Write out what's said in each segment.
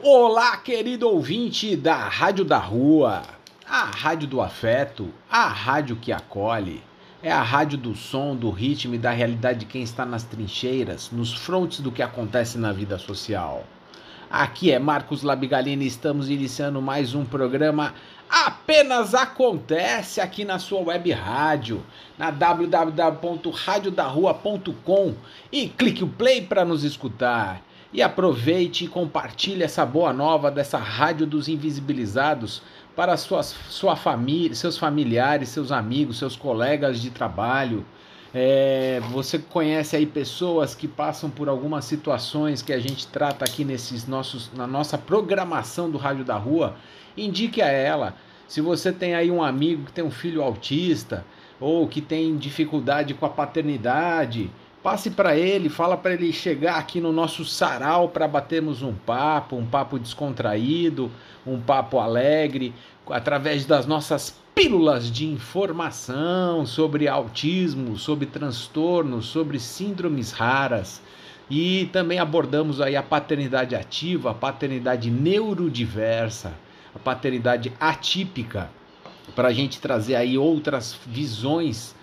Olá, querido ouvinte da Rádio da Rua, a rádio do afeto, a rádio que acolhe. É a rádio do som, do ritmo e da realidade de quem está nas trincheiras, nos frontes do que acontece na vida social. Aqui é Marcos Labigalini e estamos iniciando mais um programa Apenas Acontece aqui na sua web rádio, na www.radiodarrua.com e clique o play para nos escutar. E aproveite e compartilhe essa boa nova dessa Rádio dos Invisibilizados para suas, sua família, seus familiares, seus amigos, seus colegas de trabalho. É, você conhece aí pessoas que passam por algumas situações que a gente trata aqui nesses nossos, na nossa programação do Rádio da Rua, indique a ela. Se você tem aí um amigo que tem um filho autista ou que tem dificuldade com a paternidade, Passe para ele, fala para ele chegar aqui no nosso sarau para batermos um papo, um papo descontraído, um papo alegre, através das nossas pílulas de informação sobre autismo, sobre transtornos, sobre síndromes raras. E também abordamos aí a paternidade ativa, a paternidade neurodiversa, a paternidade atípica, para a gente trazer aí outras visões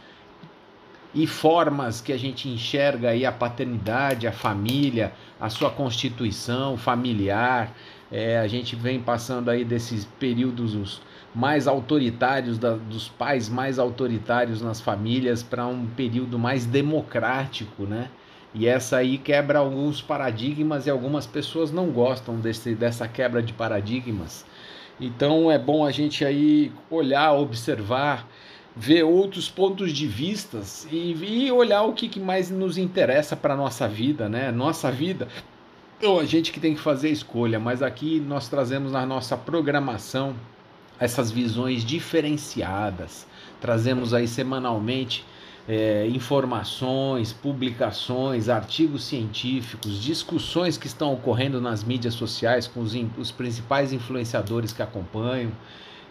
e formas que a gente enxerga aí a paternidade, a família, a sua constituição familiar. É, a gente vem passando aí desses períodos mais autoritários, da, dos pais mais autoritários nas famílias, para um período mais democrático, né? E essa aí quebra alguns paradigmas e algumas pessoas não gostam desse, dessa quebra de paradigmas. Então é bom a gente aí olhar, observar ver outros pontos de vistas e, e olhar o que, que mais nos interessa para nossa vida, né? Nossa vida, então, a gente que tem que fazer a escolha, mas aqui nós trazemos na nossa programação essas visões diferenciadas, trazemos aí semanalmente é, informações, publicações, artigos científicos, discussões que estão ocorrendo nas mídias sociais com os, os principais influenciadores que acompanham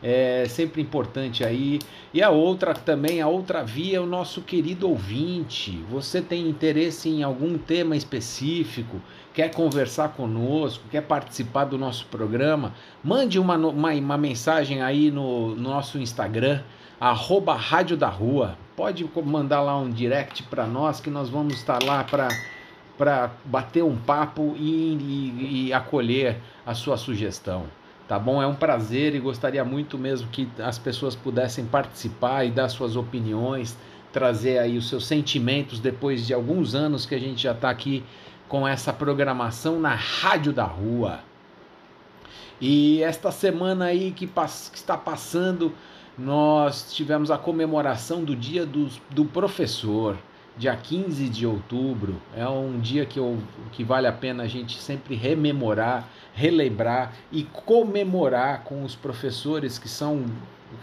é sempre importante aí. E a outra também, a outra via é o nosso querido ouvinte. Você tem interesse em algum tema específico, quer conversar conosco, quer participar do nosso programa, mande uma, uma, uma mensagem aí no, no nosso Instagram, arroba Rádio da Rua. Pode mandar lá um direct para nós que nós vamos estar lá para para bater um papo e, e, e acolher a sua sugestão tá bom? É um prazer e gostaria muito mesmo que as pessoas pudessem participar e dar suas opiniões, trazer aí os seus sentimentos depois de alguns anos que a gente já está aqui com essa programação na Rádio da Rua. E esta semana aí que, que está passando, nós tivemos a comemoração do Dia do, do Professor dia 15 de outubro. É um dia que, eu, que vale a pena a gente sempre rememorar, relembrar e comemorar com os professores que são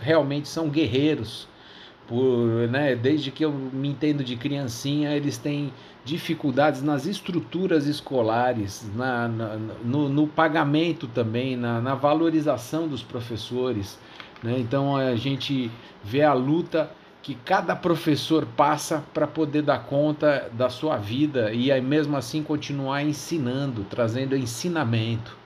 realmente são guerreiros. Por, né, desde que eu me entendo de criancinha, eles têm dificuldades nas estruturas escolares, na, na no, no, pagamento também, na, na valorização dos professores. Né? Então a gente vê a luta que cada professor passa para poder dar conta da sua vida e aí mesmo assim continuar ensinando, trazendo ensinamento.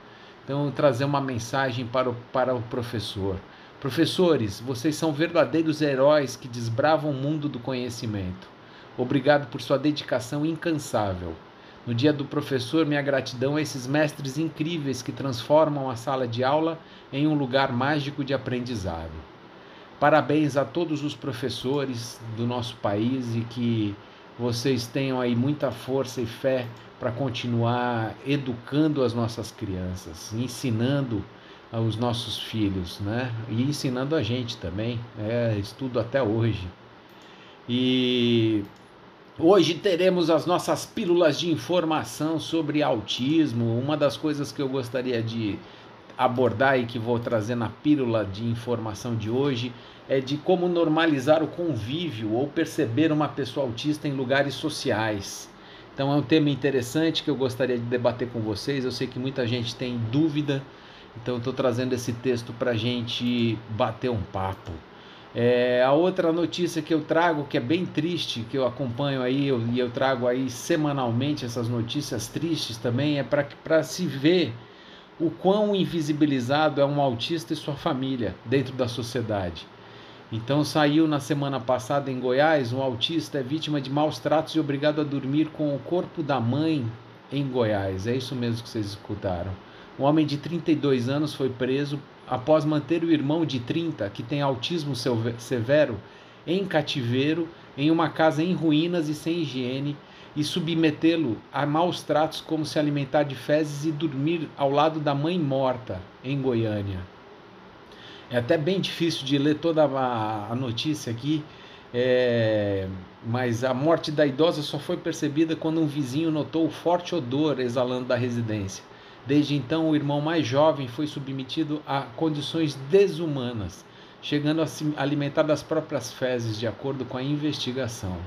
Então, trazer uma mensagem para o, para o professor. Professores, vocês são verdadeiros heróis que desbravam o mundo do conhecimento. Obrigado por sua dedicação incansável. No dia do professor, minha gratidão a esses mestres incríveis que transformam a sala de aula em um lugar mágico de aprendizado. Parabéns a todos os professores do nosso país e que vocês tenham aí muita força e fé para continuar educando as nossas crianças, ensinando aos nossos filhos, né? E ensinando a gente também, é, estudo até hoje. E hoje teremos as nossas pílulas de informação sobre autismo. Uma das coisas que eu gostaria de abordar e que vou trazer na pílula de informação de hoje é de como normalizar o convívio ou perceber uma pessoa autista em lugares sociais. Então é um tema interessante que eu gostaria de debater com vocês. Eu sei que muita gente tem dúvida, então estou trazendo esse texto para a gente bater um papo. É, a outra notícia que eu trago, que é bem triste, que eu acompanho aí eu, e eu trago aí semanalmente essas notícias tristes também, é para se ver o quão invisibilizado é um autista e sua família dentro da sociedade. Então saiu na semana passada em Goiás, um autista é vítima de maus tratos e obrigado a dormir com o corpo da mãe em Goiás. É isso mesmo que vocês escutaram. Um homem de 32 anos foi preso após manter o irmão de 30, que tem autismo severo, em cativeiro, em uma casa em ruínas e sem higiene, e submetê-lo a maus tratos, como se alimentar de fezes e dormir ao lado da mãe morta, em Goiânia. É até bem difícil de ler toda a, notícia aqui, é, mas a morte da idosa só foi percebida quando um vizinho notou o forte odor exalando da residência. Desde então, o irmão mais jovem foi submetido a condições desumanas, chegando a se alimentar das próprias fezes, de acordo com a investigação.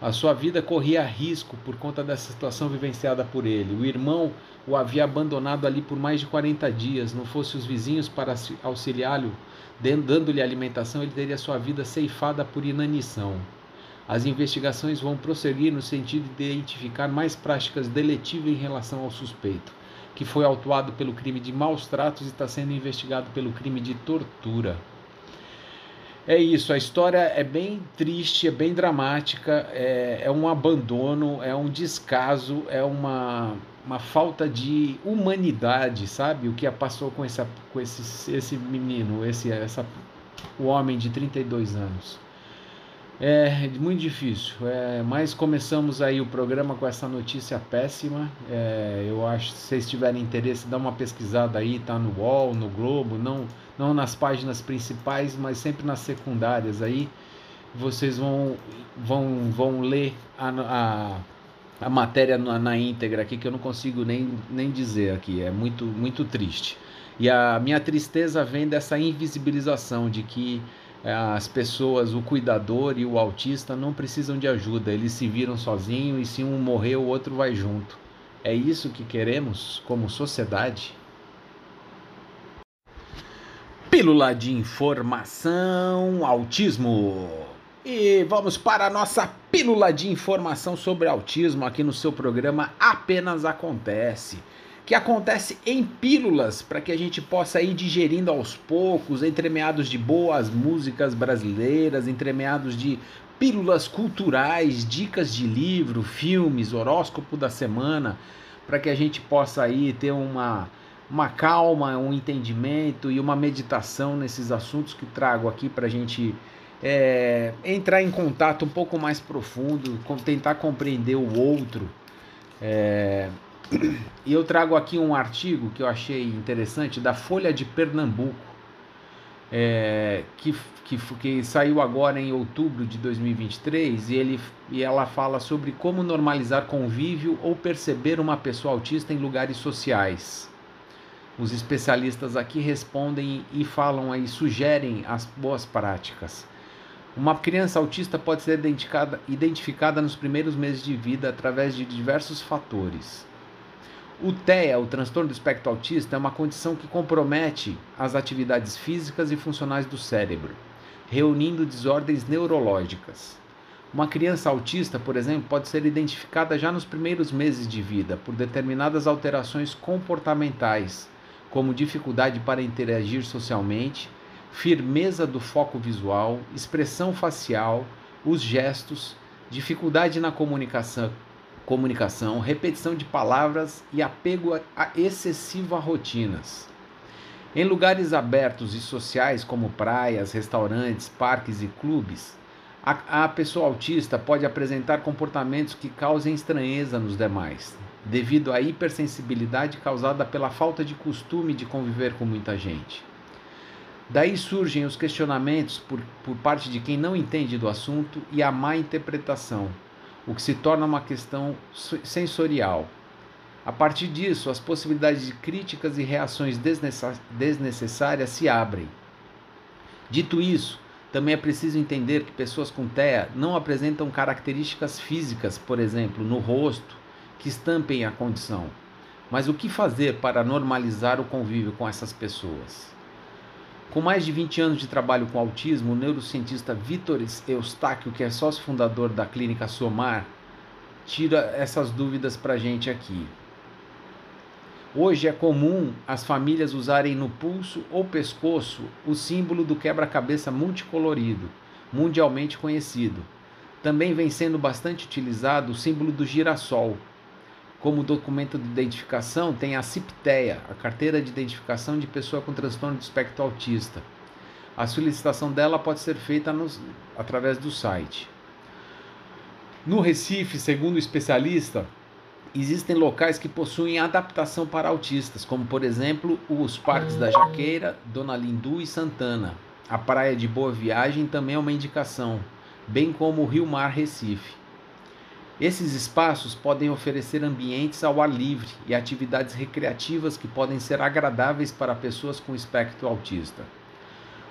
A sua vida corria risco por conta dessa situação vivenciada por ele. O irmão o havia abandonado ali por mais de 40 dias. Não fosse os vizinhos para auxiliá-lo, dando-lhe alimentação, ele teria sua vida ceifada por inanição. As investigações vão prosseguir no sentido de identificar mais práticas deletivas em relação ao suspeito que foi autuado pelo crime de maus tratos e está sendo investigado pelo crime de tortura. É isso, a história é bem triste, é bem dramática, é, é um abandono, é um descaso, é uma, uma falta de humanidade, sabe? O que passou com, essa, com esse, esse menino, esse, essa, o homem de 32 anos. É muito difícil, é, mas começamos aí o programa com essa notícia péssima. É, eu acho se vocês tiverem interesse, dá uma pesquisada aí, tá no UOL, no Globo, não, não nas páginas principais, mas sempre nas secundárias aí. Vocês vão, vão, vão ler a, a, a matéria na, na íntegra aqui, que eu não consigo nem, nem dizer aqui, é muito, muito triste. E a minha tristeza vem dessa invisibilização de que é, as pessoas, o cuidador e o autista não precisam de ajuda, eles se viram sozinhos e se um morrer, o outro vai junto. É isso que queremos como sociedade? Pílula de informação, autismo. E vamos para a nossa pílula de informação sobre autismo aqui no seu programa Apenas Acontece que acontece em pílulas para que a gente possa ir digerindo aos poucos, entremeados de boas músicas brasileiras, entremeados de pílulas culturais, dicas de livro, filmes, horóscopo da semana, para que a gente possa aí ter uma uma calma, um entendimento e uma meditação nesses assuntos que trago aqui para a gente é, entrar em contato um pouco mais profundo, tentar compreender o outro. É, e eu trago aqui um artigo que eu achei interessante da Folha de Pernambuco, é, que, que, que saiu agora em outubro de 2023 e, ele, e ela fala sobre como normalizar convívio ou perceber uma pessoa autista em lugares sociais. Os especialistas aqui respondem e falam aí, sugerem as boas práticas. Uma criança autista pode ser identificada, identificada nos primeiros meses de vida através de diversos fatores o TEA, o transtorno do espectro autista, é uma condição que compromete as atividades físicas e funcionais do cérebro, reunindo desordens neurológicas. Uma criança autista, por exemplo, pode ser identificada já nos primeiros meses de vida por determinadas alterações comportamentais, como dificuldade para interagir socialmente, firmeza do foco visual, expressão facial, os gestos, dificuldade na comunicação, comunicação, repetição de palavras e apego a excessivo a rotinas. Em lugares abertos e sociais como praias, restaurantes, parques e clubes, a, a pessoa autista pode apresentar comportamentos que causem estranheza nos demais, devido à hipersensibilidade causada pela falta de costume de conviver com muita gente. Daí surgem os questionamentos por, por parte de quem não entende do assunto e a má interpretação, o que se torna uma questão sensorial. A partir disso, as possibilidades de críticas e reações desnecessárias se abrem. Dito isso, também é preciso entender que pessoas com TEA não apresentam características físicas, por exemplo, no rosto, que estampem a condição. Mas o que fazer para normalizar o convívio com essas pessoas? Com mais de 20 anos de trabalho com autismo, o neurocientista Vitor Eustáquio, que é sócio fundador da clínica Somar, tira essas dúvidas para a gente aqui. Hoje é comum as famílias usarem no pulso ou pescoço o símbolo do quebra-cabeça multicolorido, mundialmente conhecido. Também vem sendo bastante utilizado o símbolo do girassol. Como documento de identificação, tem a CIPTEA, a Carteira de Identificação de Pessoa com Transtorno de Espectro Autista. A solicitação dela pode ser feita nos, através do site. No Recife, segundo o especialista, existem locais que possuem adaptação para autistas, como por exemplo os parques da Jaqueira, Dona Lindu e Santana. A praia de Boa Viagem também é uma indicação, bem como o Rio Mar Recife. Esses espaços podem oferecer ambientes ao ar livre e atividades recreativas que podem ser agradáveis para pessoas com espectro autista.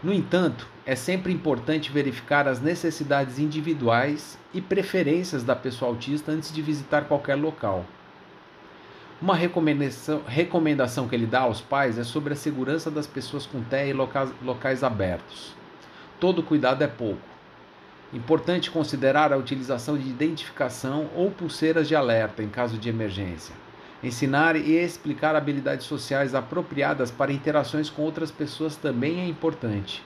No entanto, é sempre importante verificar as necessidades individuais e preferências da pessoa autista antes de visitar qualquer local. Uma recomendação, recomendação que ele dá aos pais é sobre a segurança das pessoas com TEA em locais, locais abertos. Todo cuidado é pouco. Importante considerar a utilização de identificação ou pulseiras de alerta em caso de emergência. Ensinar e explicar habilidades sociais apropriadas para interações com outras pessoas também é importante.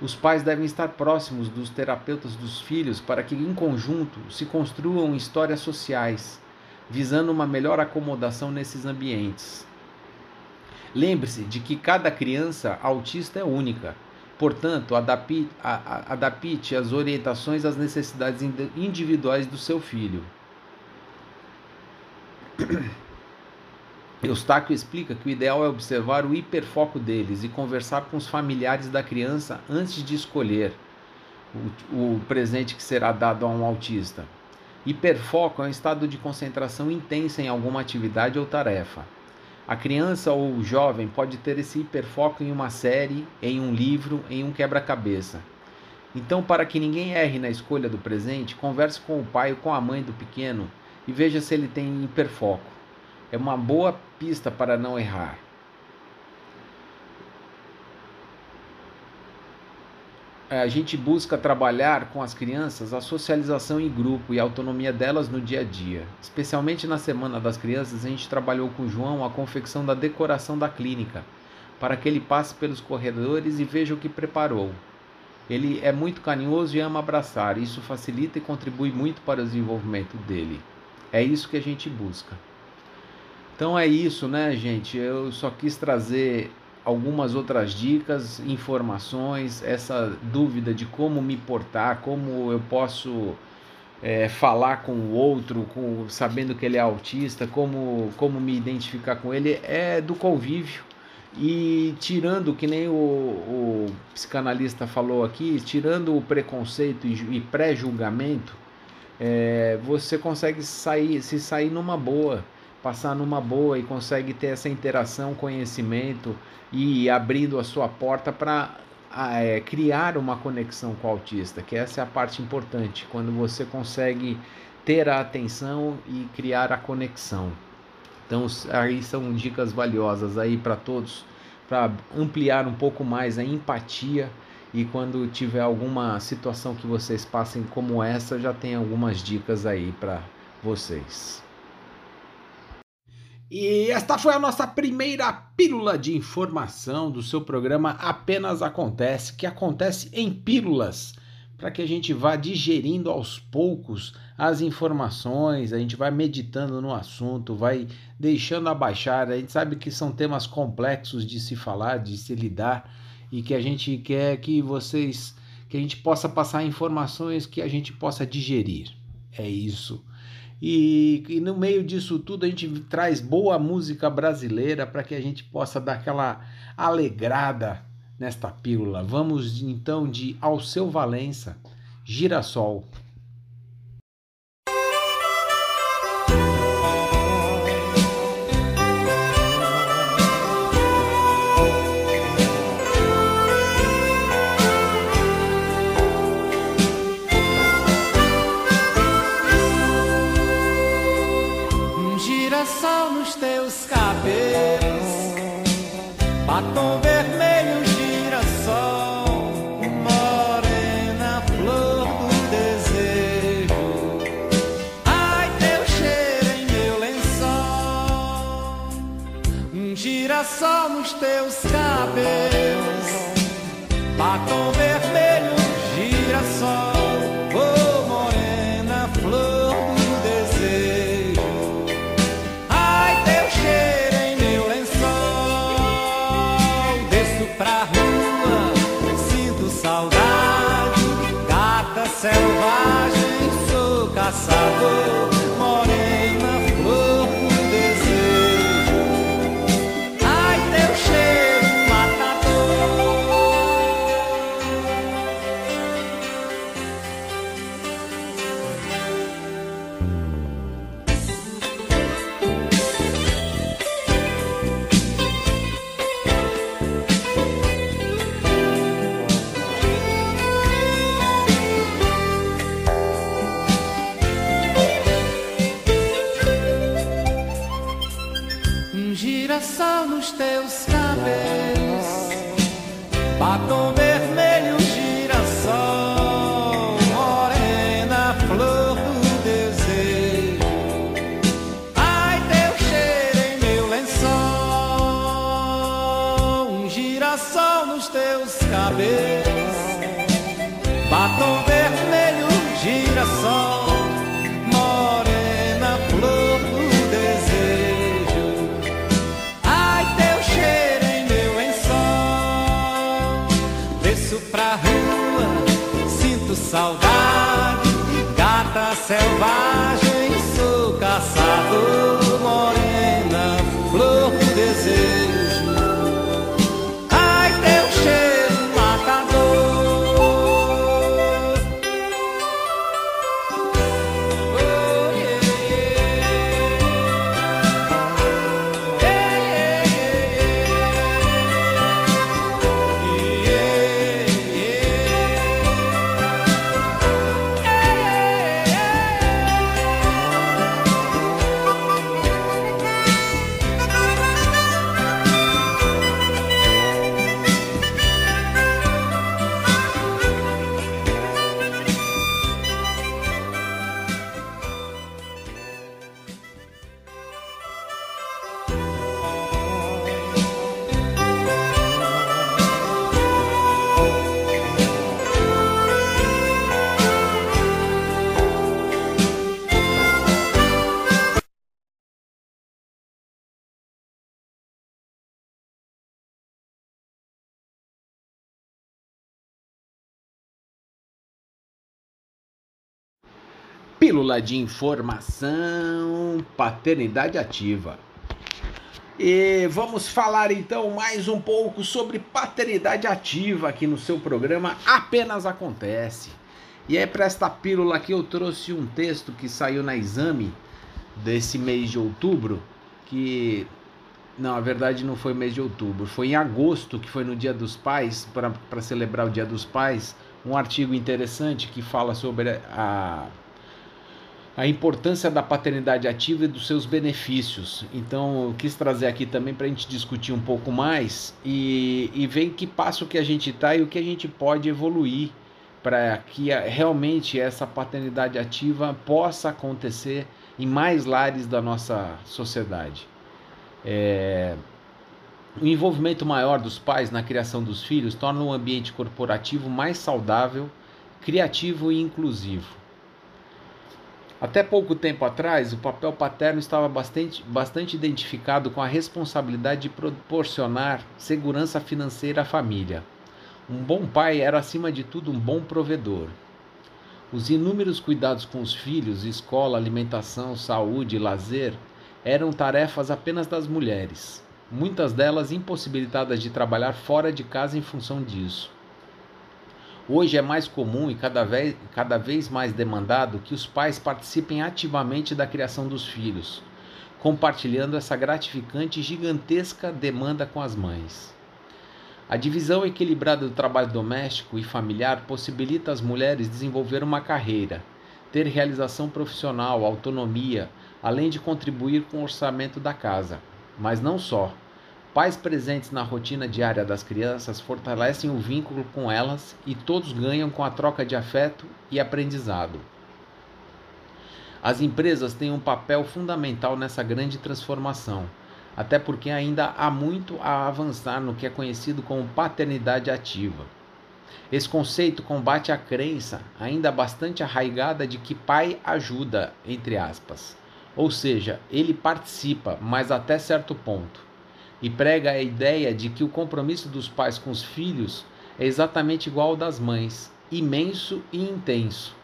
Os pais devem estar próximos dos terapeutas dos filhos para que, em conjunto, se construam histórias sociais visando uma melhor acomodação nesses ambientes. Lembre-se de que cada criança autista é única, portanto, adapte, as orientações às necessidades individuais do seu filho. Eustáquio explica que o ideal é observar o hiperfoco deles e conversar com os familiares da criança antes de escolher o, o presente que será dado a um autista. Hiperfoco é um estado de concentração intensa em alguma atividade ou tarefa. A criança ou o jovem pode ter esse hiperfoco em uma série, em um livro, em um quebra-cabeça. Então, para que ninguém erre na escolha do presente, converse com o pai ou com a mãe do pequeno e veja se ele tem hiperfoco. É uma boa pista para não errar. A gente busca trabalhar com as crianças a socialização em grupo e a autonomia delas no dia a dia. Especialmente na Semana das Crianças, a gente trabalhou com o João a confecção da decoração da clínica, para que ele passe pelos corredores e veja o que preparou. Ele é muito carinhoso e ama abraçar, isso facilita e contribui muito para o desenvolvimento dele. É isso que a gente busca. Então é isso, né, gente? Eu só quis trazer algumas outras dicas, informações, essa dúvida de como me portar, como eu posso é, falar com o outro, com, sabendo que ele é autista, como, como me identificar com ele, é do convívio. E tirando, que nem o, o psicanalista falou aqui, tirando o preconceito e, e pré-julgamento, é, você consegue sair, se sair numa boa passar numa boa e consegue ter essa interação, conhecimento e abrindo a sua porta para é, criar uma conexão com o autista, que essa é a parte importante, quando você consegue ter a atenção e criar a conexão. Então aí são dicas valiosas aí para todos, para ampliar um pouco mais a empatia e quando tiver alguma situação que vocês passem como essa, já tem algumas dicas aí para vocês. E esta foi a nossa primeira pílula de informação do seu programa Apenas Acontece, que acontece em pílulas, para que a gente vá digerindo aos poucos as informações, a gente vai meditando no assunto, vai deixando abaixar. A gente sabe que são temas complexos de se falar, de se lidar, e que a gente quer que vocês, que a gente possa passar informações que a gente possa digerir. É isso. E, e, no meio disso tudo a gente traz boa música brasileira para que a gente possa dar aquela alegrada nesta pílula. Vamos então de Alceu Valença, Girassol. Girassol nos teus cabelos, batom Pílula de informação, paternidade ativa. E vamos falar então mais um pouco sobre paternidade ativa aqui no seu programa Apenas Acontece. E é para esta pílula que eu trouxe um texto que saiu na exame desse mês de outubro, que não, a verdade não foi mês de outubro, foi em agosto, que foi no Dia dos Pais, para celebrar o Dia dos Pais, um artigo interessante que fala sobre a a importância da paternidade ativa e dos seus benefícios. Então, eu quis trazer aqui também para a gente discutir um pouco mais e, e ver em que passo que a gente está e o que a gente pode evoluir para que realmente essa paternidade ativa possa acontecer em mais lares da nossa sociedade. É... O envolvimento maior dos pais na criação dos filhos torna o um ambiente corporativo mais saudável, criativo e inclusivo. Até pouco tempo atrás, o papel paterno estava bastante, bastante identificado com a responsabilidade de proporcionar segurança financeira à família. Um bom pai era, acima de tudo, um bom provedor. Os inúmeros cuidados com os filhos, escola, alimentação, saúde e lazer eram tarefas apenas das mulheres, muitas delas impossibilitadas de trabalhar fora de casa em função disso. Hoje é mais comum e cada vez, cada vez mais demandado que os pais participem ativamente da criação dos filhos, compartilhando essa gratificante e gigantesca demanda com as mães. A divisão equilibrada do trabalho doméstico e familiar possibilita às mulheres desenvolver uma carreira, ter realização profissional, autonomia, além de contribuir com o orçamento da casa. Mas não só. Pais presentes na rotina diária das crianças fortalecem o vínculo com elas e todos ganham com a troca de afeto e aprendizado. As empresas têm um papel fundamental nessa grande transformação. até porque ainda há muito a avançar no que é conhecido como paternidade ativa. Esse conceito combate a crença, ainda bastante arraigada, de que pai ajuda, entre aspas. Ou seja, ele participa, mas até certo ponto. E prega a ideia de que o compromisso dos pais com os filhos é exatamente igual ao das mães, imenso e intenso.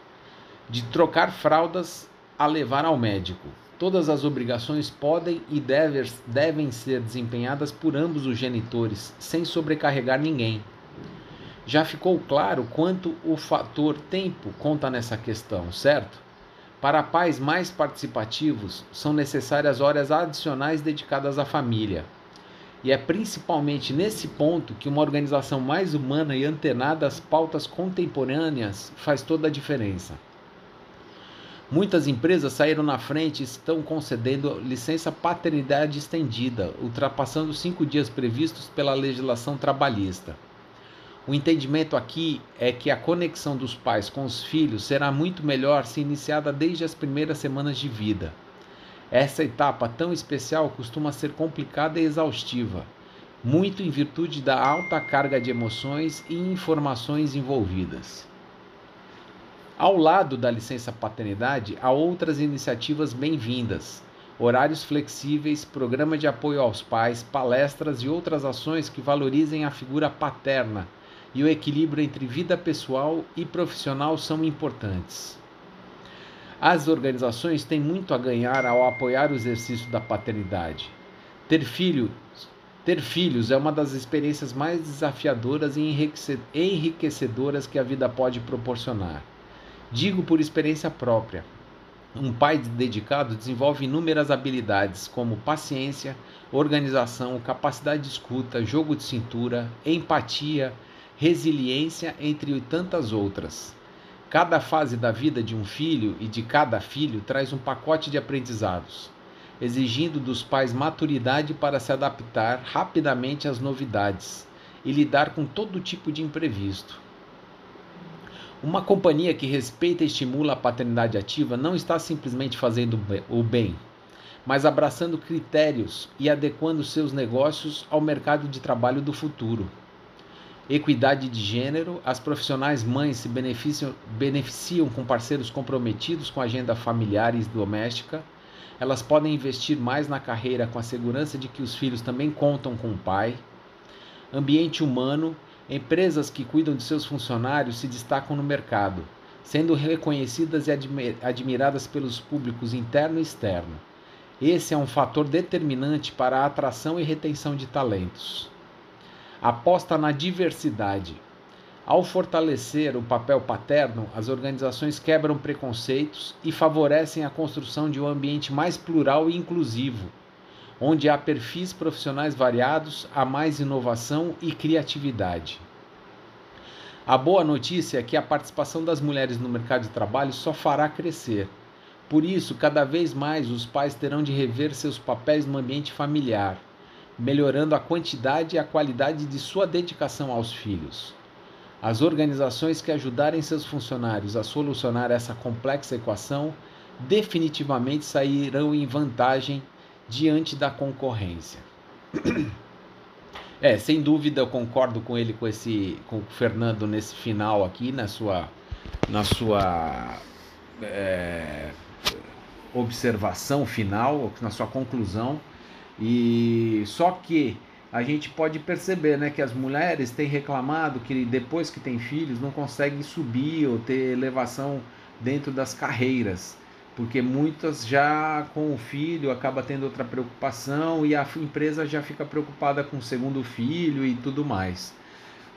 De trocar fraldas a levar ao médico. Todas as obrigações podem e devem ser desempenhadas por ambos os genitores, sem sobrecarregar ninguém. Já ficou claro quanto o fator tempo conta nessa questão, certo? Para pais mais participativos, são necessárias horas adicionais dedicadas à família. E é principalmente nesse ponto que uma organização mais humana e antenada às pautas contemporâneas faz toda a diferença. Muitas empresas saíram na frente e estão concedendo licença paternidade estendida, ultrapassando os cinco dias previstos pela legislação trabalhista. O entendimento aqui é que a conexão dos pais com os filhos será muito melhor se iniciada desde as primeiras semanas de vida. Essa etapa tão especial costuma ser complicada e exaustiva, muito em virtude da alta carga de emoções e informações envolvidas. Ao lado da licença paternidade, há outras iniciativas bem-vindas. Horários flexíveis, programa de apoio aos pais, palestras e outras ações que valorizem a figura paterna e o equilíbrio entre vida pessoal e profissional são importantes. As organizações têm muito a ganhar ao apoiar o exercício da paternidade. Ter, filho, ter filhos é uma das experiências mais desafiadoras e enriquecedoras que a vida pode proporcionar. Digo por experiência própria. Um pai dedicado desenvolve inúmeras habilidades, como paciência, organização, capacidade de escuta, jogo de cintura, empatia, resiliência, entre tantas outras. Cada fase da vida de um filho e de cada filho traz um pacote de aprendizados, exigindo dos pais maturidade para se adaptar rapidamente às novidades e lidar com todo tipo de imprevisto. Uma companhia que respeita e estimula a paternidade ativa não está simplesmente fazendo o bem, mas abraçando critérios e adequando seus negócios ao mercado de trabalho do futuro equidade de gênero, as profissionais mães se beneficiam, beneficiam com parceiros comprometidos com a agenda familiar e doméstica. Elas podem investir mais na carreira com a segurança de que os filhos também contam com o pai. Ambiente humano, empresas que cuidam de seus funcionários se destacam no mercado, sendo reconhecidas e admiradas pelos públicos interno e externo. Esse é um fator determinante para a atração e retenção de talentos aposta na diversidade. Ao fortalecer o papel paterno, as organizações quebram preconceitos e favorecem a construção de um ambiente mais plural e inclusivo, onde há perfis profissionais variados, há mais inovação e criatividade. A boa notícia é que a participação das mulheres no mercado de trabalho só fará crescer. Por isso, cada vez mais os pais terão de rever seus papéis no ambiente familiar melhorando a quantidade e a qualidade de sua dedicação aos filhos. As organizações que ajudarem seus funcionários a solucionar essa complexa equação definitivamente sairão em vantagem diante da concorrência. É, sem dúvida eu concordo com ele, com esse, com o Fernando nesse final aqui, na sua, na sua é, observação final, na sua conclusão e só que a gente pode perceber, né, que as mulheres têm reclamado que depois que têm filhos não conseguem subir ou ter elevação dentro das carreiras, porque muitas já com o filho acaba tendo outra preocupação e a empresa já fica preocupada com o segundo filho e tudo mais.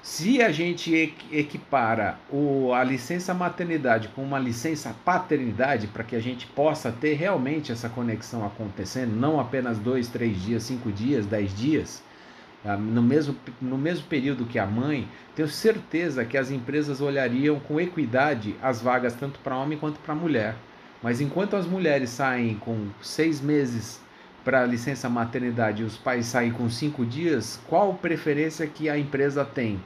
Se a gente equipara o, a licença maternidade com uma licença paternidade, para que a gente possa ter realmente essa conexão acontecendo, não apenas dois, três dias, cinco dias, dez dias, ah, no mesmo, no mesmo período que a mãe, tenho certeza que as empresas olhariam com equidade as vagas tanto para homem quanto para mulher. Mas enquanto as mulheres saem com seis meses para licença maternidade e os pais saem com cinco dias, qual preferência que a empresa tem?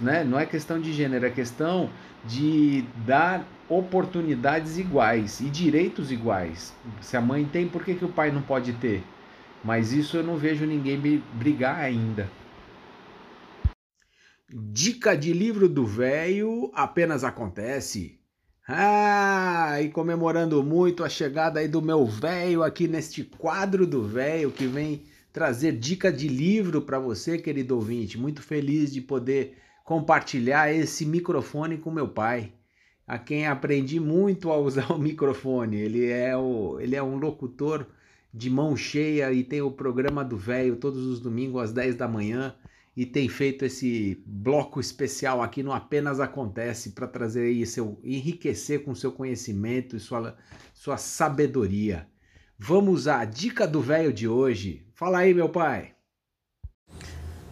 Né? Não é questão de gênero, é questão de dar oportunidades iguais e direitos iguais. Se a mãe tem, por que, que o pai não pode ter? Mas isso eu não vejo ninguém brigar ainda. Dica de livro do velho apenas acontece. Ah, e comemorando muito a chegada aí do meu velho aqui neste quadro do velho que vem trazer dica de livro para você, querido ouvinte. Muito feliz de poder compartilhar esse microfone com meu pai, a quem aprendi muito a usar o microfone. Ele é o, ele é um locutor de mão cheia e tem o programa do velho todos os domingos às 10 da manhã e tem feito esse bloco especial aqui no Apenas Acontece para trazer aí seu enriquecer com seu conhecimento e sua, sua sabedoria. Vamos à dica do velho de hoje. Fala aí, meu pai.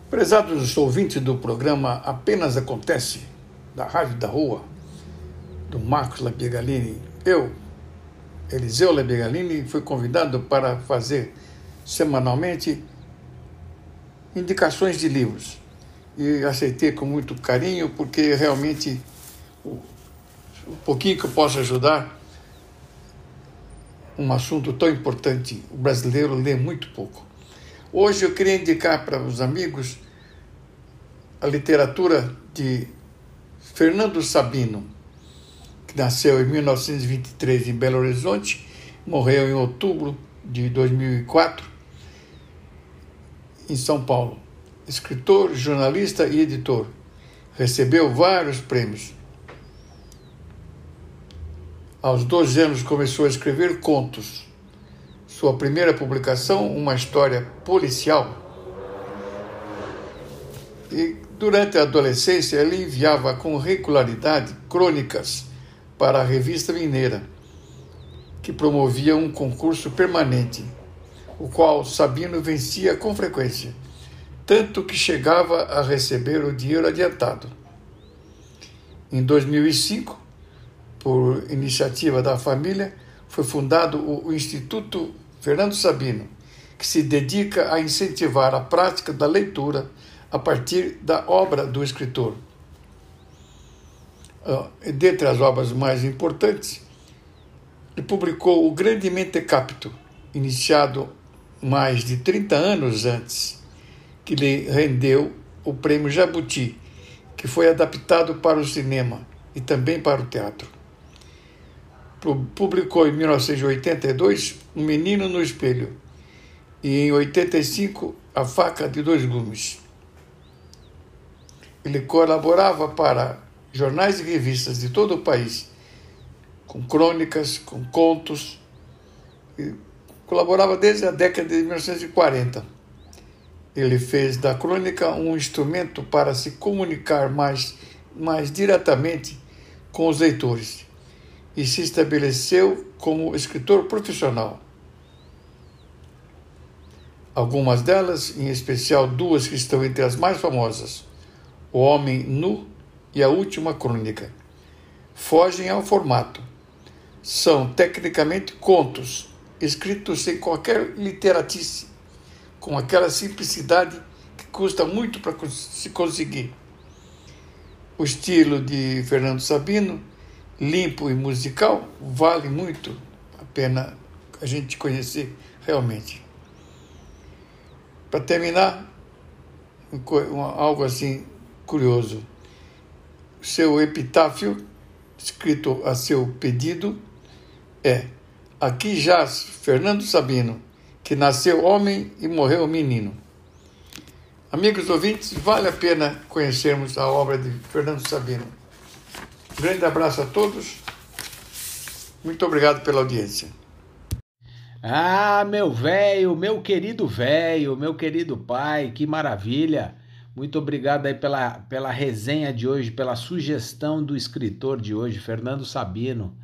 Prezados ouvintes do programa Apenas Acontece, da Rádio da Rua, do Marcos Labiegalini, eu, Eliseu Labiegalini, fui convidado para fazer semanalmente indicações de livros. E aceitei com muito carinho, porque realmente o, o pouquinho que eu posso ajudar, um assunto tão importante, o brasileiro lê muito pouco. Hoje eu queria indicar para os amigos a literatura de Fernando Sabino, que nasceu em 1923 em Belo Horizonte, morreu em outubro de 2004 em São Paulo. Escritor, jornalista e editor. Recebeu vários prêmios. Aos 12 anos começou a escrever contos. Sua primeira publicação, uma história policial. E durante a adolescência ele enviava com regularidade crônicas para a revista Mineira, que promovia um concurso permanente o qual Sabino vencia com frequência, tanto que chegava a receber o dinheiro adiantado. Em 2005, por iniciativa da família, foi fundado o Instituto Fernando Sabino, que se dedica a incentivar a prática da leitura a partir da obra do escritor. Ah, dentre as obras mais importantes, ele publicou o Grande Mentecapto, iniciado mais de 30 anos antes, que lhe rendeu o prêmio Jabuti, que foi adaptado para o cinema e também para o teatro. Publicou em 1982 Um Menino no Espelho e em 85 A Faca de Dois Gumes. Ele colaborava para jornais e revistas de todo o país, com crônicas, com contos, Colaborava desde a década de 1940. Ele fez da crônica um instrumento para se comunicar mais, mais diretamente com os leitores e se estabeleceu como escritor profissional. Algumas delas, em especial duas que estão entre as mais famosas, O Homem Nu e A Última Crônica, fogem ao formato. São tecnicamente contos escrito sem qualquer literatice, com aquela simplicidade que custa muito para se conseguir. O estilo de Fernando Sabino, limpo e musical, vale muito a pena a gente conhecer realmente. Para terminar, algo assim curioso. Seu epitáfio, escrito a seu pedido, é Aqui jaz Fernando Sabino, que nasceu homem e morreu menino. Amigos ouvintes, vale a pena conhecermos a obra de Fernando Sabino. Grande abraço a todos. Muito obrigado pela audiência. Ah, meu velho, meu querido velho, meu querido pai, que maravilha. Muito obrigado aí pela, pela resenha de hoje, pela sugestão do escritor de hoje, Fernando Sabino.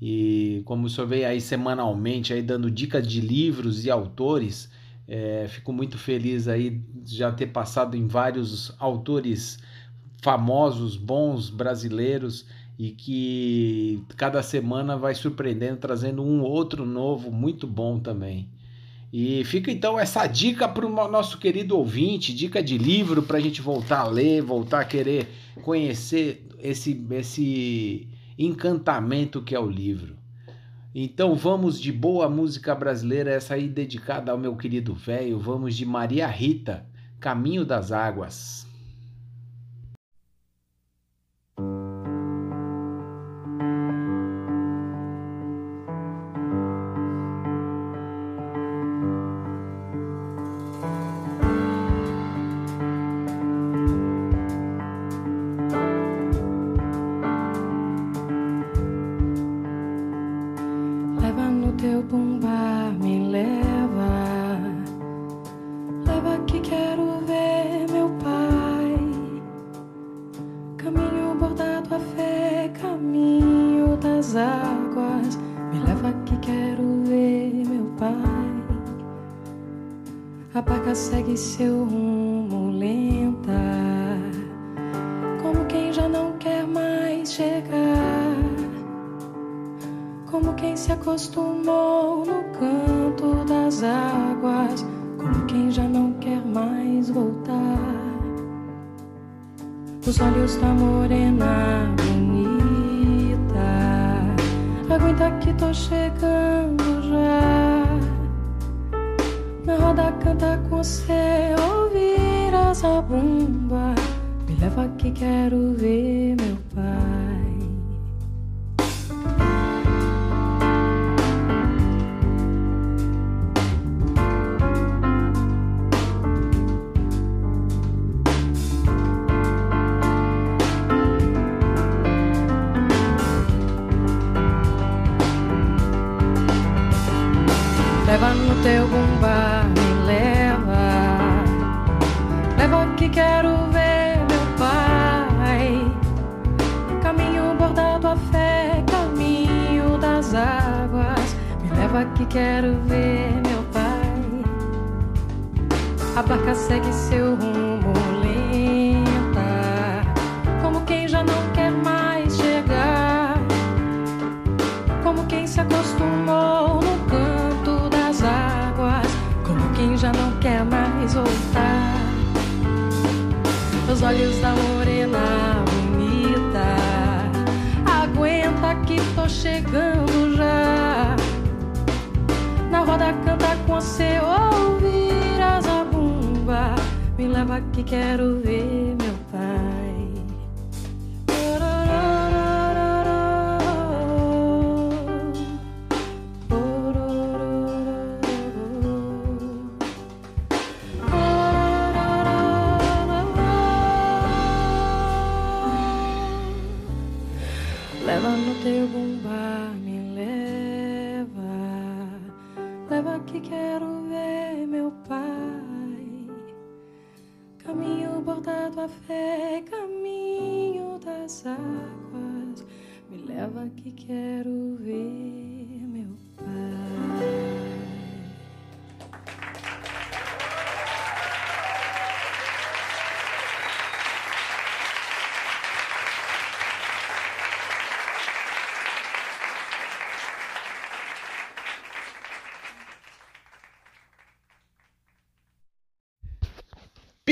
E como o senhor veio aí semanalmente aí dando dicas de livros e autores, é, fico muito feliz aí de já ter passado em vários autores famosos, bons brasileiros e que cada semana vai surpreendendo, trazendo um outro novo muito bom também. E fica então essa dica para o nosso querido ouvinte, dica de livro para a gente voltar a ler, voltar a querer conhecer esse, esse encantamento que é o livro. Então vamos de boa música brasileira, essa aí dedicada ao meu querido velho. Vamos de Maria Rita, Caminho das Águas. prova que quero ver meu pai. A barca segue seu rumo lenta, como quem já não quer mais chegar, como quem se acostumou no canto das águas, como quem já não quer mais voltar. Os olhos da morena bonita, aguenta que tô chegando roda canta com você ouvir a zabumba. Me leva que quero ver.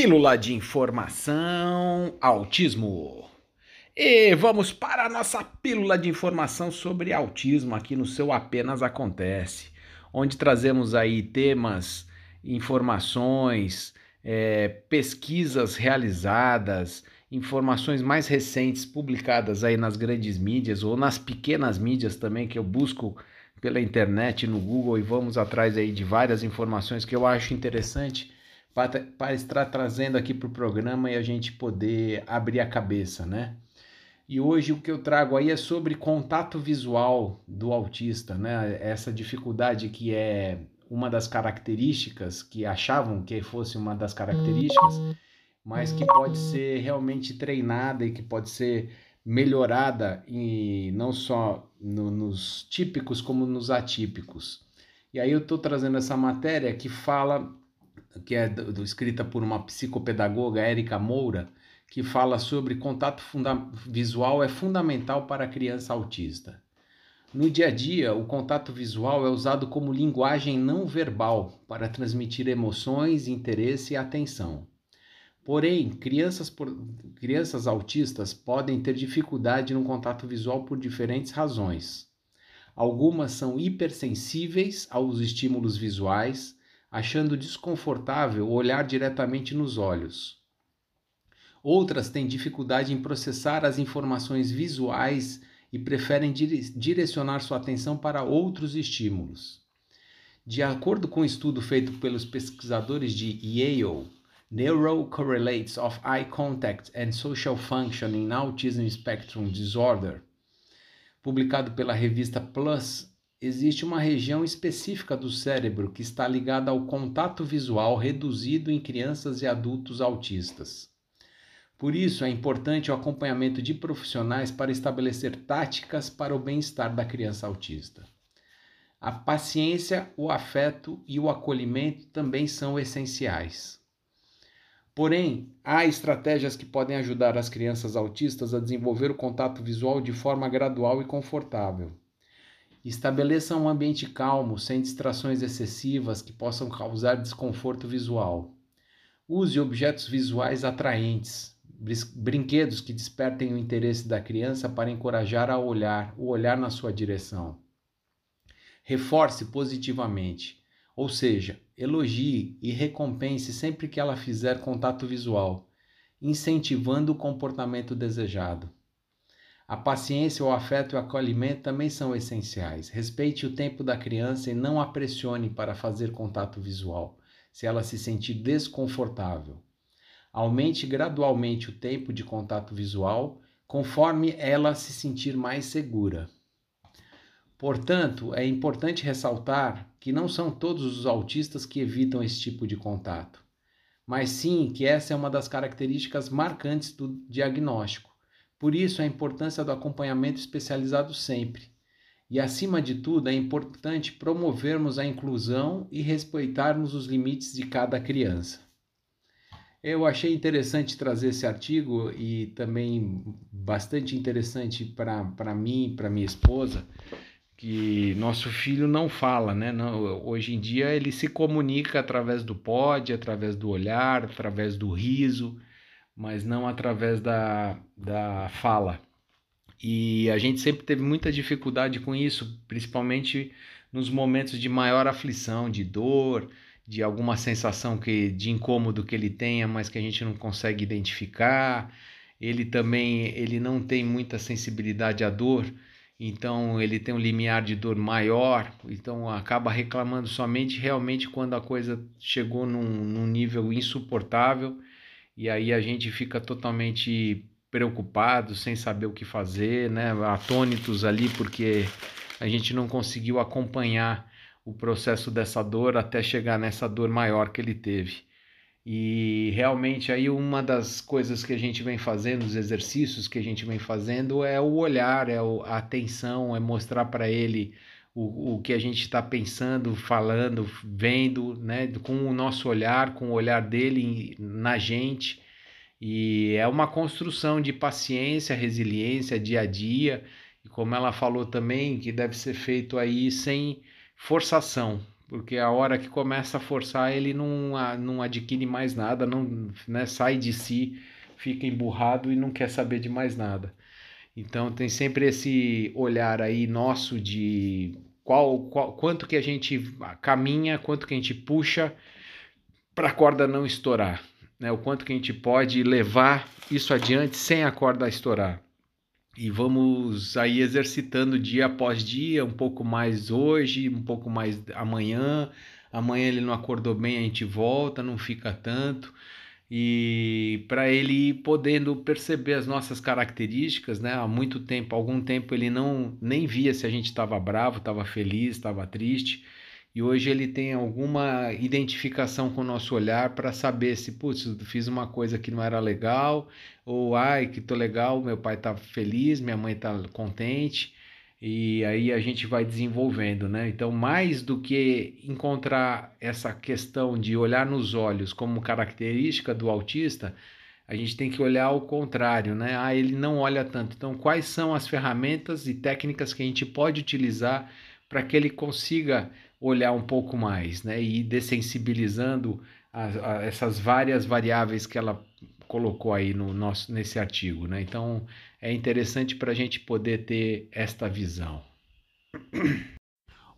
Pílula de informação, autismo. E vamos para a nossa pílula de informação sobre autismo aqui no seu Apenas Acontece, onde trazemos aí temas, informações, é, pesquisas realizadas, informações mais recentes publicadas aí nas grandes mídias ou nas pequenas mídias também que eu busco pela internet no Google e vamos atrás aí de várias informações que eu acho interessante para estar trazendo aqui para o programa e a gente poder abrir a cabeça, né? E hoje o que eu trago aí é sobre contato visual do autista, né? Essa dificuldade que é uma das características que achavam que fosse uma das características, mas que pode ser realmente treinada e que pode ser melhorada e não só no, nos típicos como nos atípicos. E aí eu estou trazendo essa matéria que fala que é do, do, escrita por uma psicopedagoga, Érica Moura, que fala sobre contato visual é fundamental para a criança autista. No dia a dia, o contato visual é usado como linguagem não verbal para transmitir emoções, interesse e atenção. Porém, crianças, por, crianças autistas podem ter dificuldade no contato visual por diferentes razões. Algumas são hipersensíveis aos estímulos visuais, achando desconfortável olhar diretamente nos olhos. Outras têm dificuldade em processar as informações visuais e preferem direcionar sua atenção para outros estímulos. De acordo com um estudo feito pelos pesquisadores de Yale, Neural Correlates of Eye Contact and Social Function in Autism Spectrum Disorder, publicado pela revista PLUS, existe uma região específica do cérebro que está ligada ao contato visual reduzido em crianças e adultos autistas. Por isso, é importante o acompanhamento de profissionais para estabelecer táticas para o bem-estar da criança autista. A paciência, o afeto e o acolhimento também são essenciais. Porém, há estratégias que podem ajudar as crianças autistas a desenvolver o contato visual de forma gradual e confortável. Estabeleça um ambiente calmo, sem distrações excessivas que possam causar desconforto visual. Use objetos visuais atraentes, brinquedos que despertem o interesse da criança para encorajar a olhar, o olhar na sua direção. Reforce positivamente, ou seja, elogie e recompense sempre que ela fizer contato visual, incentivando o comportamento desejado. A paciência, o afeto e o acolhimento também são essenciais. Respeite o tempo da criança e não a pressione para fazer contato visual, se ela se sentir desconfortável. Aumente gradualmente o tempo de contato visual conforme ela se sentir mais segura. Portanto, é importante ressaltar que não são todos os autistas que evitam esse tipo de contato, mas sim que essa é uma das características marcantes do diagnóstico. Por isso, a importância do acompanhamento especializado sempre. E, acima de tudo, é importante promovermos a inclusão e respeitarmos os limites de cada criança. Eu achei interessante trazer esse artigo e também bastante interessante para mim, para minha esposa, que nosso filho não fala, né? Não, hoje em dia ele se comunica através do pod, através do olhar, através do riso, mas não através da, da fala. E a gente sempre teve muita dificuldade com isso, principalmente nos momentos de maior aflição, de dor, de alguma sensação que de incômodo que ele tenha, mas que a gente não consegue identificar. Ele também ele não tem muita sensibilidade à dor, então ele tem um limiar de dor maior, então acaba reclamando somente realmente quando a coisa chegou num, num nível insuportável e aí a gente fica totalmente preocupado, sem saber o que fazer, né? atônitos ali porque a gente não conseguiu acompanhar o processo dessa dor até chegar nessa dor maior que ele teve. E realmente aí uma das coisas que a gente vem fazendo, os exercícios que a gente vem fazendo é o olhar, é a atenção, é mostrar para ele o, o que a gente está pensando, falando, vendo, né, com o nosso olhar, com o olhar dele na gente. E é uma construção de paciência, resiliência, dia a dia. E como ela falou também, que deve ser feito aí sem forçação, porque a hora que começa a forçar ele não, não adquire mais nada, não né, sai de si, fica emburrado e não quer saber de mais nada. Então tem sempre esse olhar aí nosso de qual, qual quanto que a gente caminha, quanto que a gente puxa para a corda não estourar, né? O quanto que a gente pode levar isso adiante sem a corda estourar e vamos aí exercitando dia após dia, um pouco mais hoje, um pouco mais amanhã. Amanhã ele não acordou bem, a gente volta, não fica tanto. E para ele ir podendo perceber as nossas características, né? Há muito tempo, algum tempo ele não nem via se a gente estava bravo, estava feliz, estava triste e hoje ele tem alguma identificação com o nosso olhar para saber se, putz, fiz uma coisa que não era legal, ou ai, que tô legal, meu pai tá feliz, minha mãe tá contente, e aí a gente vai desenvolvendo, né? Então, mais do que encontrar essa questão de olhar nos olhos como característica do autista, a gente tem que olhar o contrário, né? Ah, ele não olha tanto. Então, quais são as ferramentas e técnicas que a gente pode utilizar para que ele consiga olhar um pouco mais, né? E ir dessensibilizando a, a essas várias variáveis que ela colocou aí no nosso nesse artigo, né? Então é interessante para a gente poder ter esta visão.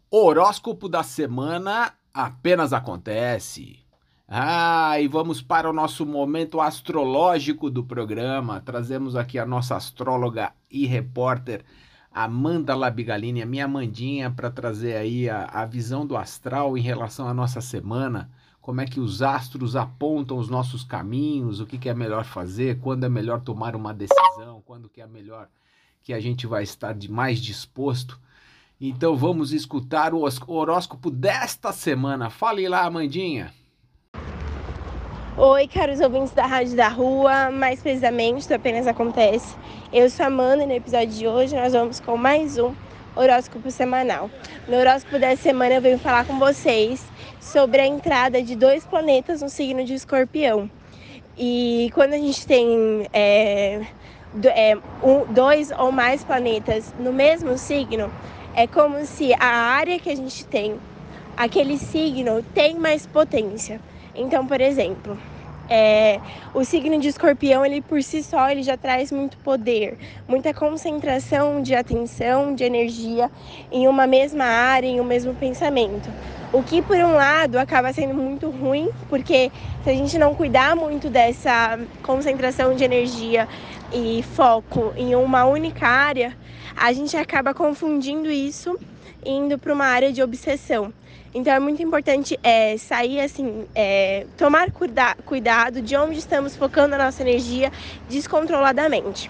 Horóscopo da semana apenas acontece. Ah, e vamos para o nosso momento astrológico do programa. Trazemos aqui a nossa astróloga e repórter Amanda Labigalini, a minha Amandinha, para trazer aí a, a visão do astral em relação à nossa semana. Como é que os astros apontam os nossos caminhos, o que, que é melhor fazer, quando é melhor tomar uma decisão, quando que é melhor que a gente vai estar de mais disposto então vamos escutar o horóscopo desta semana. Fale lá, Amandinha. Oi, caros ouvintes da Rádio da Rua, mais precisamente do Apenas Acontece. Eu sou a Amanda e no episódio de hoje nós vamos com mais um horóscopo semanal. No horóscopo dessa semana eu venho falar com vocês sobre a entrada de dois planetas no signo de escorpião. E quando a gente tem é, é, dois ou mais planetas no mesmo signo, é como se a área que a gente tem, aquele signo, tem mais potência. Então, por exemplo, é, o signo de escorpião, ele por si só, ele já traz muito poder, muita concentração de atenção, de energia em uma mesma área, em um mesmo pensamento. O que, por um lado, acaba sendo muito ruim, porque se a gente não cuidar muito dessa concentração de energia e foco em uma única área, a gente acaba confundindo isso indo para uma área de obsessão. Então é muito importante é, sair assim, é, tomar cuida cuidado de onde estamos focando a nossa energia descontroladamente.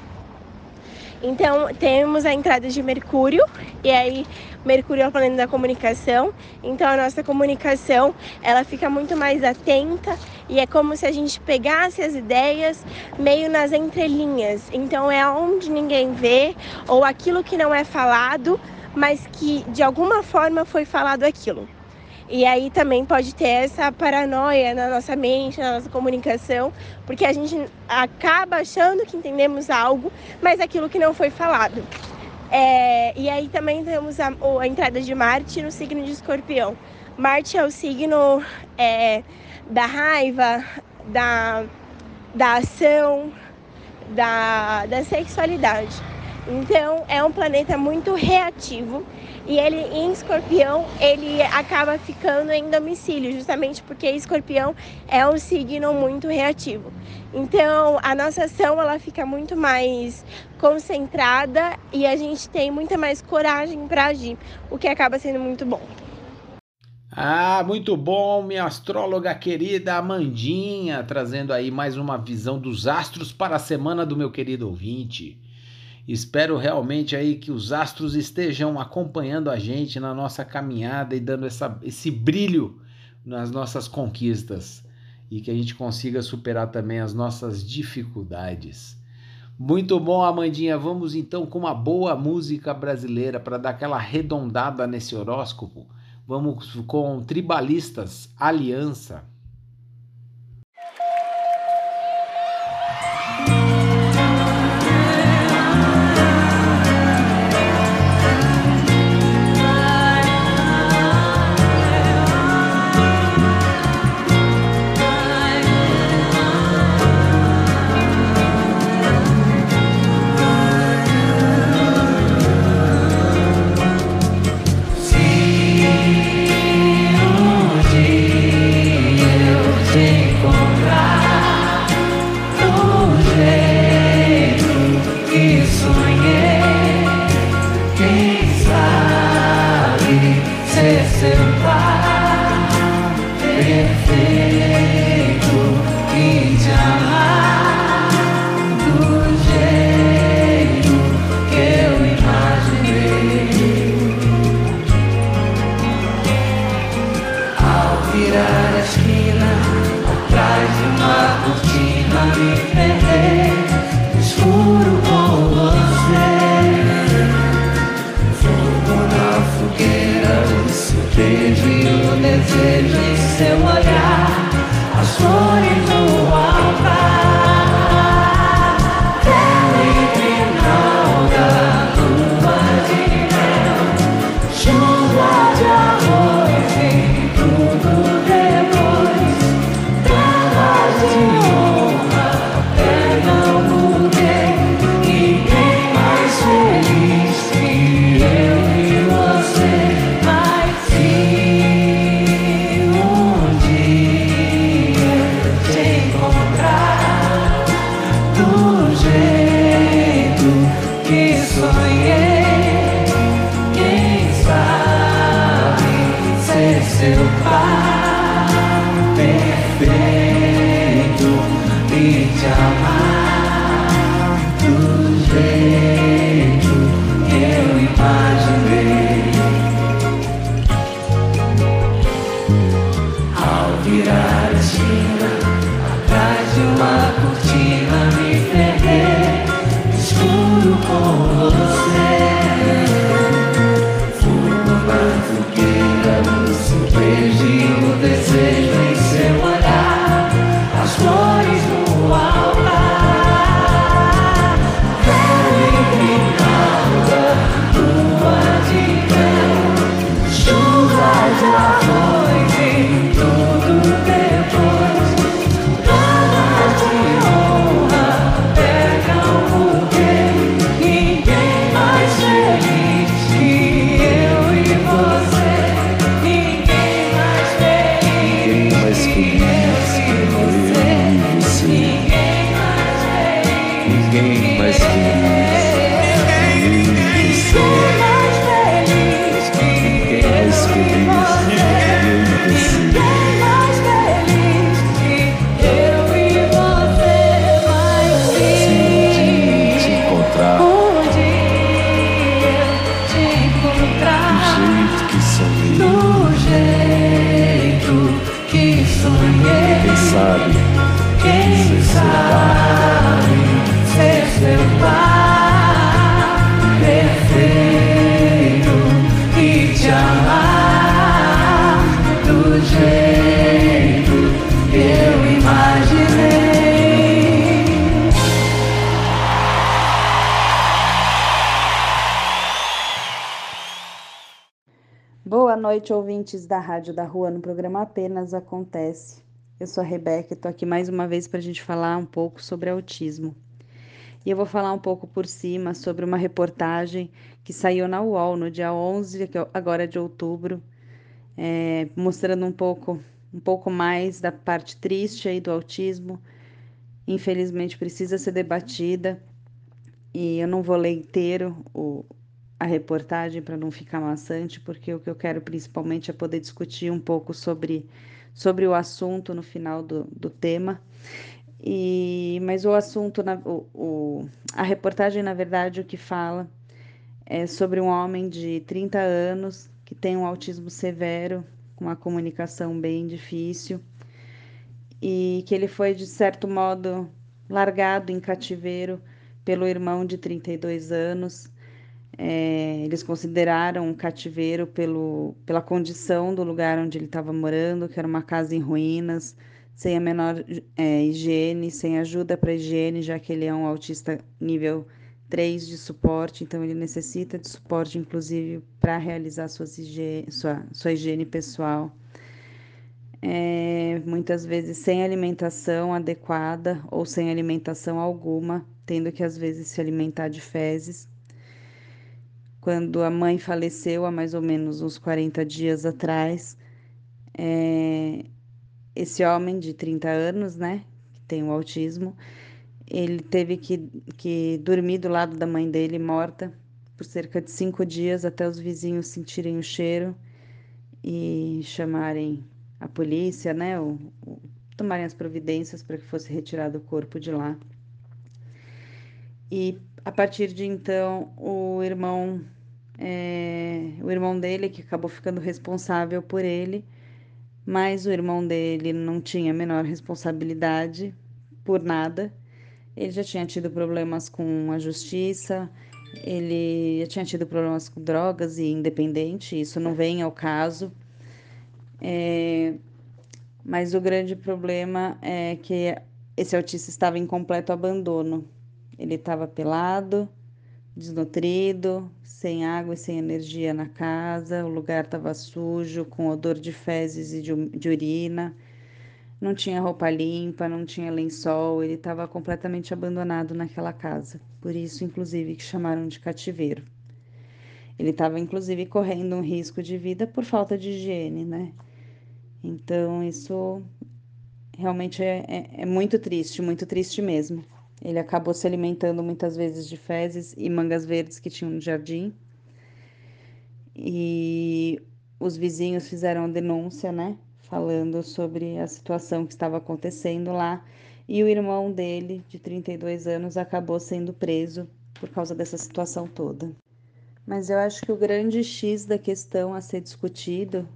Então temos a entrada de Mercúrio, e aí Mercúrio é o planeta da comunicação, então a nossa comunicação ela fica muito mais atenta e é como se a gente pegasse as ideias meio nas entrelinhas. Então é onde ninguém vê, ou aquilo que não é falado, mas que de alguma forma foi falado aquilo. E aí também pode ter essa paranoia na nossa mente, na nossa comunicação, porque a gente acaba achando que entendemos algo, mas aquilo que não foi falado. É, e aí também temos a, a, entrada de Marte no signo de Escorpião. Marte é o signo é, da raiva, da, da ação, da, da sexualidade. Então é um planeta muito reativo e ele em escorpião ele acaba ficando em domicílio, justamente porque escorpião é um signo muito reativo. Então a nossa ação ela fica muito mais concentrada e a gente tem muita mais coragem para agir, o que acaba sendo muito bom. Ah, muito bom, minha astróloga querida Amandinha, trazendo aí mais uma visão dos astros para a semana do meu querido ouvinte. Espero realmente aí que os astros estejam acompanhando a gente na nossa caminhada e dando essa, esse brilho nas nossas conquistas e que a gente consiga superar também as nossas dificuldades. Muito bom, Amandinha. Vamos então com uma boa música brasileira para dar aquela arredondada nesse horóscopo. Vamos com Tribalistas Aliança. Noite, ouvintes da Rádio da Rua, no programa Apenas Acontece. Eu sou a Rebeca e estou aqui mais uma vez para a gente falar um pouco sobre autismo. E eu vou falar um pouco por cima sobre uma reportagem que saiu na UOL no dia 11, que é agora de outubro, é, mostrando um pouco, um pouco mais da parte triste aí do autismo. Infelizmente precisa ser debatida e eu não vou ler inteiro o, a reportagem para não ficar maçante, porque o que eu quero principalmente é poder discutir um pouco sobre, sobre o assunto no final do, do tema. E, mas o assunto, na, o, o, a reportagem, na verdade, o que fala é sobre um homem de 30 anos que tem um autismo severo, com uma comunicação bem difícil, e que ele foi, de certo modo, largado em cativeiro pelo irmão de 32 anos. É, eles consideraram um cativeiro pelo, pela condição do lugar onde ele estava morando, que era uma casa em ruínas, sem a menor é, higiene, sem ajuda para higiene, já que ele é um autista nível 3 de suporte, então ele necessita de suporte, inclusive, para realizar suas higiene, sua, sua higiene pessoal. É, muitas vezes sem alimentação adequada ou sem alimentação alguma, tendo que às vezes se alimentar de fezes. Quando a mãe faleceu há mais ou menos uns 40 dias atrás, é, esse homem de 30 anos, né, que tem o autismo, ele teve que, que dormir do lado da mãe dele, morta, por cerca de cinco dias, até os vizinhos sentirem o cheiro e chamarem a polícia, né, ou, ou tomarem as providências para que fosse retirado o corpo de lá. E a partir de então, o irmão, é, o irmão dele, que acabou ficando responsável por ele, mas o irmão dele não tinha a menor responsabilidade por nada. Ele já tinha tido problemas com a justiça, ele já tinha tido problemas com drogas e independente, isso não vem ao caso. É, mas o grande problema é que esse autista estava em completo abandono. Ele estava pelado, desnutrido, sem água e sem energia na casa, o lugar estava sujo, com odor de fezes e de, de urina, não tinha roupa limpa, não tinha lençol, ele estava completamente abandonado naquela casa. Por isso, inclusive, que chamaram de cativeiro. Ele estava, inclusive, correndo um risco de vida por falta de higiene, né? Então, isso realmente é, é, é muito triste, muito triste mesmo. Ele acabou se alimentando muitas vezes de fezes e mangas verdes que tinham no jardim. E os vizinhos fizeram denúncia, né? Falando sobre a situação que estava acontecendo lá. E o irmão dele, de 32 anos, acabou sendo preso por causa dessa situação toda. Mas eu acho que o grande X da questão a ser discutido,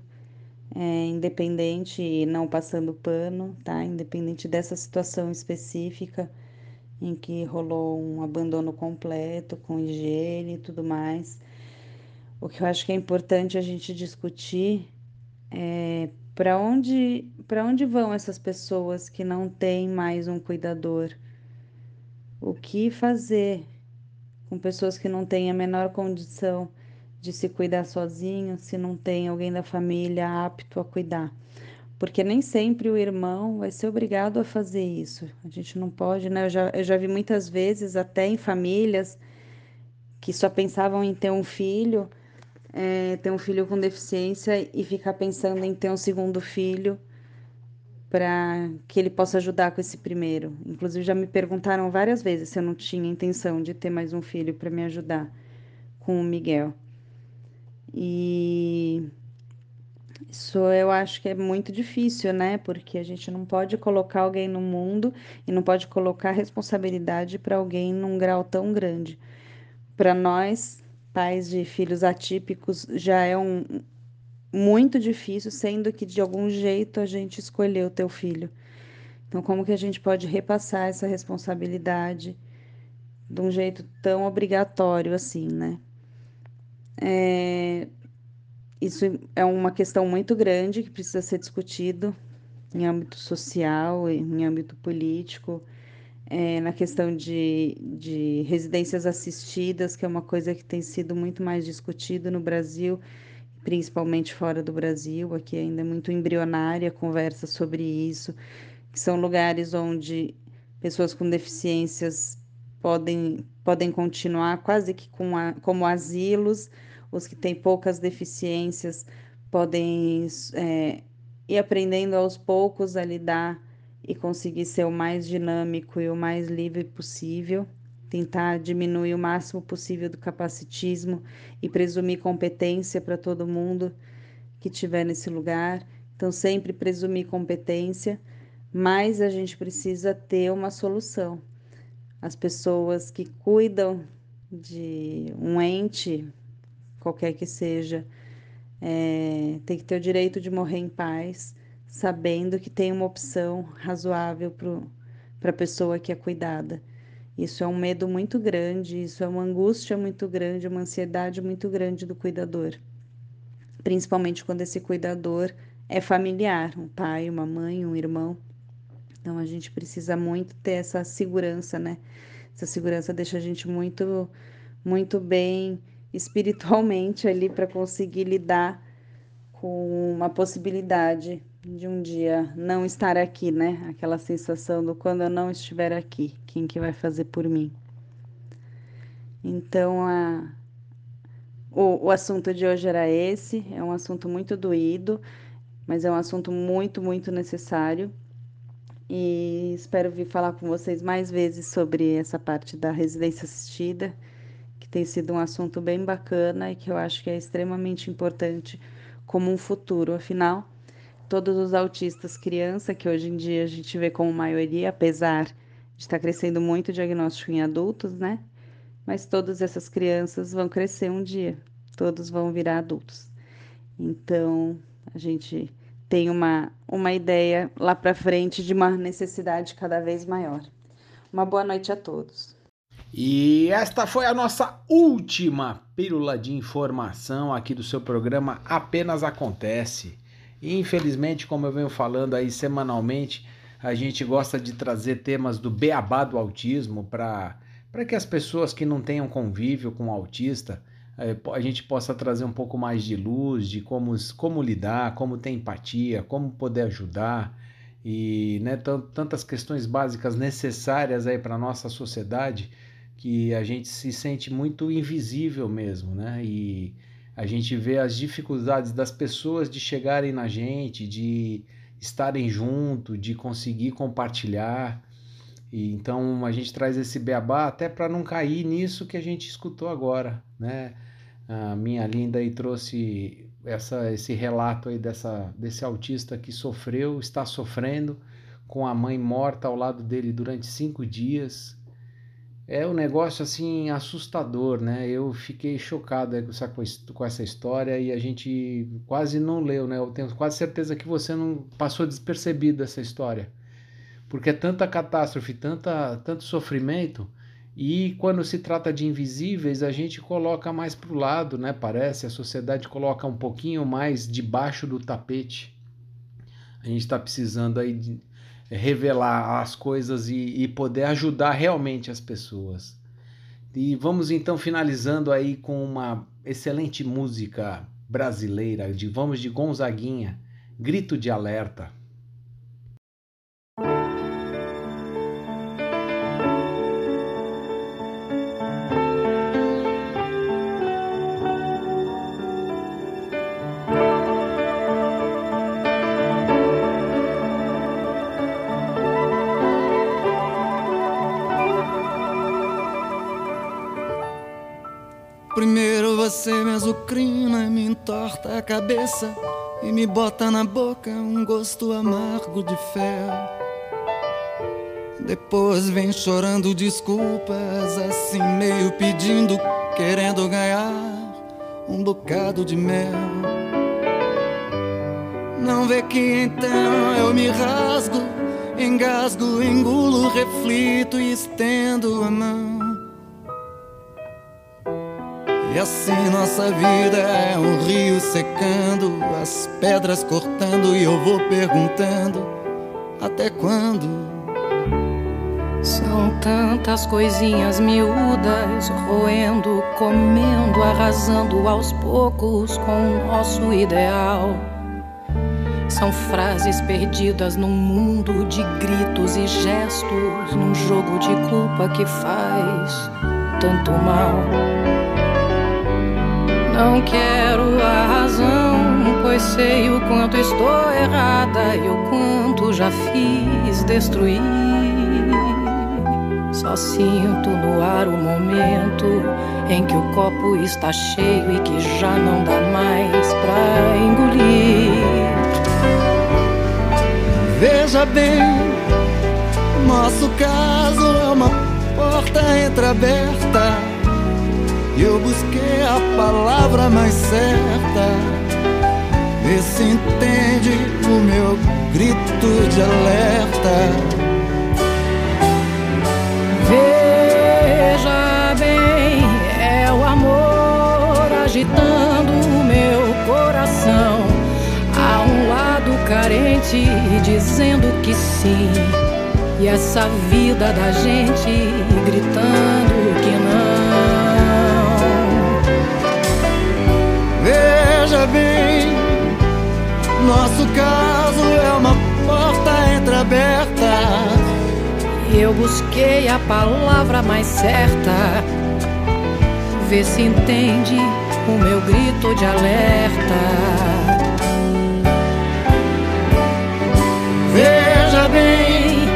é, independente e não passando pano, tá? Independente dessa situação específica, em que rolou um abandono completo, com higiene e tudo mais. O que eu acho que é importante a gente discutir é para onde, para onde vão essas pessoas que não têm mais um cuidador? O que fazer com pessoas que não têm a menor condição de se cuidar sozinho, se não tem alguém da família apto a cuidar? Porque nem sempre o irmão vai ser obrigado a fazer isso. A gente não pode, né? Eu já, eu já vi muitas vezes, até em famílias, que só pensavam em ter um filho, é, ter um filho com deficiência e ficar pensando em ter um segundo filho para que ele possa ajudar com esse primeiro. Inclusive já me perguntaram várias vezes se eu não tinha intenção de ter mais um filho para me ajudar com o Miguel. E isso eu acho que é muito difícil, né? Porque a gente não pode colocar alguém no mundo e não pode colocar responsabilidade para alguém num grau tão grande. Para nós, pais de filhos atípicos, já é um muito difícil, sendo que de algum jeito a gente escolheu teu filho. Então, como que a gente pode repassar essa responsabilidade de um jeito tão obrigatório assim, né? É, isso é uma questão muito grande que precisa ser discutido em âmbito social, em âmbito político, é, na questão de, de residências assistidas, que é uma coisa que tem sido muito mais discutido no Brasil, principalmente fora do Brasil, aqui ainda é muito embrionária a conversa sobre isso, que são lugares onde pessoas com deficiências podem, podem continuar quase que com a, como asilos, os que têm poucas deficiências podem é, ir aprendendo aos poucos a lidar e conseguir ser o mais dinâmico e o mais livre possível, tentar diminuir o máximo possível do capacitismo e presumir competência para todo mundo que estiver nesse lugar. Então, sempre presumir competência, mas a gente precisa ter uma solução. As pessoas que cuidam de um ente qualquer que seja, é, tem que ter o direito de morrer em paz, sabendo que tem uma opção razoável para a pessoa que é cuidada. Isso é um medo muito grande, isso é uma angústia muito grande, uma ansiedade muito grande do cuidador. Principalmente quando esse cuidador é familiar, um pai, uma mãe, um irmão. Então a gente precisa muito ter essa segurança, né? Essa segurança deixa a gente muito, muito bem espiritualmente ali para conseguir lidar com uma possibilidade de um dia não estar aqui, né? Aquela sensação do quando eu não estiver aqui, quem que vai fazer por mim? Então, a, o, o assunto de hoje era esse, é um assunto muito doído, mas é um assunto muito, muito necessário. E espero vir falar com vocês mais vezes sobre essa parte da residência assistida que tem sido um assunto bem bacana e que eu acho que é extremamente importante como um futuro. Afinal, todos os autistas criança, que hoje em dia a gente vê como maioria, apesar de estar crescendo muito o diagnóstico em adultos, né? Mas todas essas crianças vão crescer um dia, todos vão virar adultos. Então, a gente tem uma, uma ideia lá para frente de uma necessidade cada vez maior. Uma boa noite a todos. E esta foi a nossa última pílula de informação aqui do seu programa Apenas Acontece. Infelizmente, como eu venho falando aí semanalmente, a gente gosta de trazer temas do beabá do autismo para que as pessoas que não tenham convívio com o autista, eh, a gente possa trazer um pouco mais de luz de como, como lidar, como ter empatia, como poder ajudar e né, tantas questões básicas necessárias aí para a nossa sociedade que a gente se sente muito invisível mesmo, né? E a gente vê as dificuldades das pessoas de chegarem na gente, de estarem junto, de conseguir compartilhar. E então a gente traz esse beabá até para não cair nisso que a gente escutou agora, né? A minha linda aí trouxe essa, esse relato aí dessa, desse autista que sofreu, está sofrendo, com a mãe morta ao lado dele durante cinco dias é um negócio assim assustador, né? Eu fiquei chocado com essa história e a gente quase não leu, né? Eu tenho quase certeza que você não passou despercebido essa história, porque é tanta catástrofe, tanta, tanto sofrimento e quando se trata de invisíveis a gente coloca mais para o lado, né? Parece a sociedade coloca um pouquinho mais debaixo do tapete. A gente está precisando aí de, revelar as coisas e, e poder ajudar realmente as pessoas. E vamos então finalizando aí com uma excelente música brasileira de Vamos de Gonzaguinha, Grito de Alerta. Você me azucrina, me entorta a cabeça e me bota na boca um gosto amargo de fel. Depois vem chorando desculpas, assim meio pedindo, querendo ganhar um bocado de mel. Não vê que então eu me rasgo, engasgo, engulo, reflito e estendo a mão. E assim nossa vida é um rio secando, as pedras cortando e eu vou perguntando até quando. São tantas coisinhas miúdas, roendo, comendo, arrasando aos poucos com o nosso ideal. São frases perdidas num mundo de gritos e gestos, num jogo de culpa que faz tanto mal. Não quero a razão, pois sei o quanto estou errada e o quanto já fiz destruir. Só sinto no ar o momento em que o copo está cheio e que já não dá mais pra engolir. Veja bem, nosso caso é uma porta entreaberta. Eu busquei a palavra mais certa. Vê se entende o meu grito de alerta. Veja bem, é o amor agitando o meu coração. Há um lado carente dizendo que sim. E essa vida da gente gritando Veja bem, nosso caso é uma porta entreaberta. E eu busquei a palavra mais certa. Vê se entende o meu grito de alerta. Veja bem,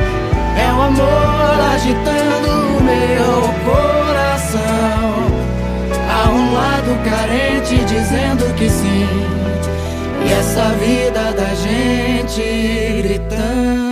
é o amor agitando o meu coração. Um lado carente dizendo que sim. E essa vida da gente gritando